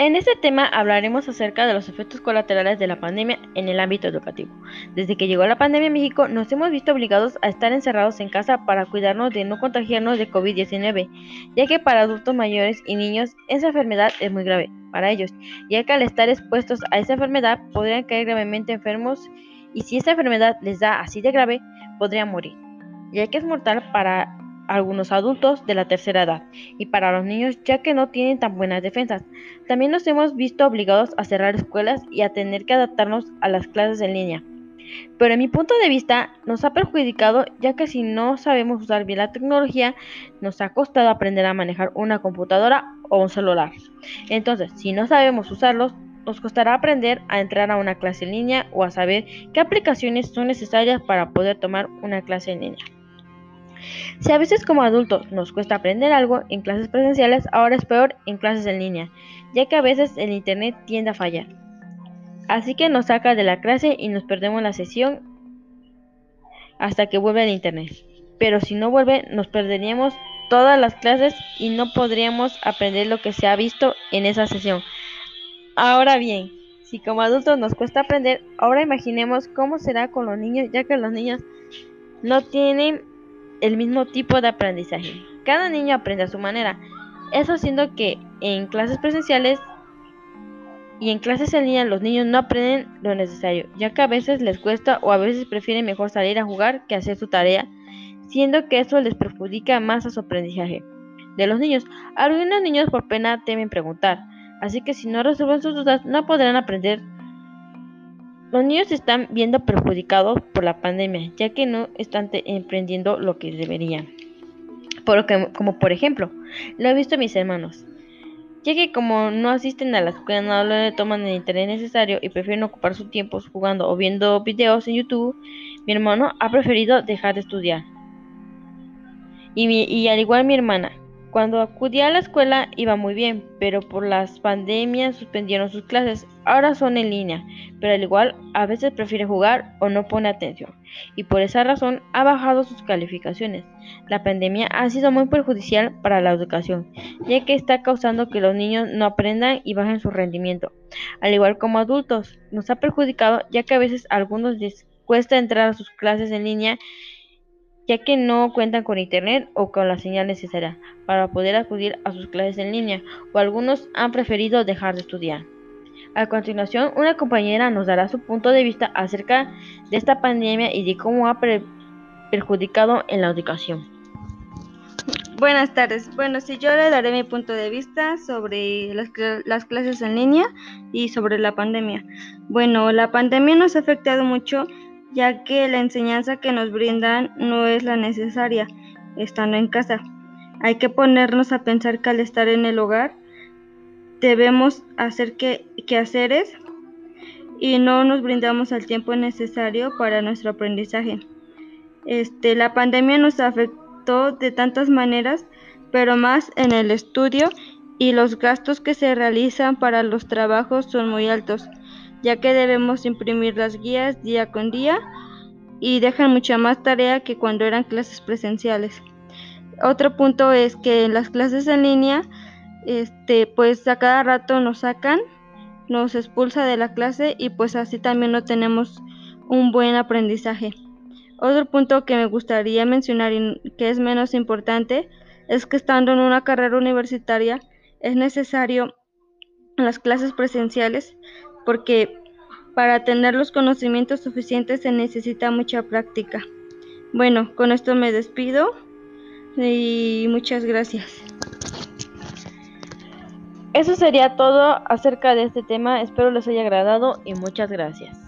En este tema hablaremos acerca de los efectos colaterales de la pandemia en el ámbito educativo. Desde que llegó la pandemia en México nos hemos visto obligados a estar encerrados en casa para cuidarnos de no contagiarnos de COVID-19, ya que para adultos mayores y niños esa enfermedad es muy grave para ellos, ya que al estar expuestos a esa enfermedad podrían caer gravemente enfermos y si esa enfermedad les da así de grave podrían morir, ya que es mortal para algunos adultos de la tercera edad y para los niños ya que no tienen tan buenas defensas. También nos hemos visto obligados a cerrar escuelas y a tener que adaptarnos a las clases en línea. Pero en mi punto de vista nos ha perjudicado ya que si no sabemos usar bien la tecnología nos ha costado aprender a manejar una computadora o un celular. Entonces, si no sabemos usarlos, nos costará aprender a entrar a una clase en línea o a saber qué aplicaciones son necesarias para poder tomar una clase en línea. Si a veces como adultos nos cuesta aprender algo en clases presenciales, ahora es peor en clases en línea, ya que a veces el Internet tiende a fallar. Así que nos saca de la clase y nos perdemos la sesión hasta que vuelve el Internet. Pero si no vuelve, nos perderíamos todas las clases y no podríamos aprender lo que se ha visto en esa sesión. Ahora bien, si como adultos nos cuesta aprender, ahora imaginemos cómo será con los niños, ya que los niños no tienen el mismo tipo de aprendizaje. Cada niño aprende a su manera. Eso haciendo que en clases presenciales y en clases en línea los niños no aprenden lo necesario, ya que a veces les cuesta o a veces prefieren mejor salir a jugar que hacer su tarea, siendo que eso les perjudica más a su aprendizaje. De los niños, algunos niños por pena temen preguntar, así que si no resuelven sus dudas no podrán aprender los niños están viendo perjudicados por la pandemia, ya que no están emprendiendo lo que deberían. Por como por ejemplo, lo he visto a mis hermanos, ya que como no asisten a la escuela, no le toman el interés necesario y prefieren ocupar su tiempo jugando o viendo videos en YouTube, mi hermano ha preferido dejar de estudiar. Y, y al igual mi hermana, cuando acudía a la escuela iba muy bien, pero por las pandemias suspendieron sus clases. Ahora son en línea, pero al igual a veces prefiere jugar o no pone atención, y por esa razón ha bajado sus calificaciones. La pandemia ha sido muy perjudicial para la educación, ya que está causando que los niños no aprendan y bajen su rendimiento. Al igual como adultos, nos ha perjudicado ya que a veces a algunos les cuesta entrar a sus clases en línea ya que no cuentan con internet o con la señal necesaria para poder acudir a sus clases en línea, o algunos han preferido dejar de estudiar. A continuación, una compañera nos dará su punto de vista acerca de esta pandemia y de cómo ha perjudicado en la educación. Buenas tardes. Bueno, si yo le daré mi punto de vista sobre las, las, clases en línea y sobre la pandemia. Bueno, la pandemia nos ha afectado mucho ya que la enseñanza que nos brindan no es la necesaria estando en casa. Hay que ponernos a pensar que al estar en el hogar debemos hacer que, quehaceres y no nos brindamos el tiempo necesario para nuestro aprendizaje. Este, la pandemia nos afectó de tantas maneras, pero más en el estudio y los gastos que se realizan para los trabajos son muy altos ya que debemos imprimir las guías día con día y dejan mucha más tarea que cuando eran clases presenciales. Otro punto es que en las clases en línea, este, pues a cada rato nos sacan, nos expulsa de la clase y pues así también no tenemos un buen aprendizaje. Otro punto que me gustaría mencionar y que es menos importante es que estando en una carrera universitaria es necesario las clases presenciales porque para tener los conocimientos suficientes se necesita mucha práctica. Bueno, con esto me despido y muchas gracias. Eso sería todo acerca de este tema. Espero les haya agradado y muchas gracias.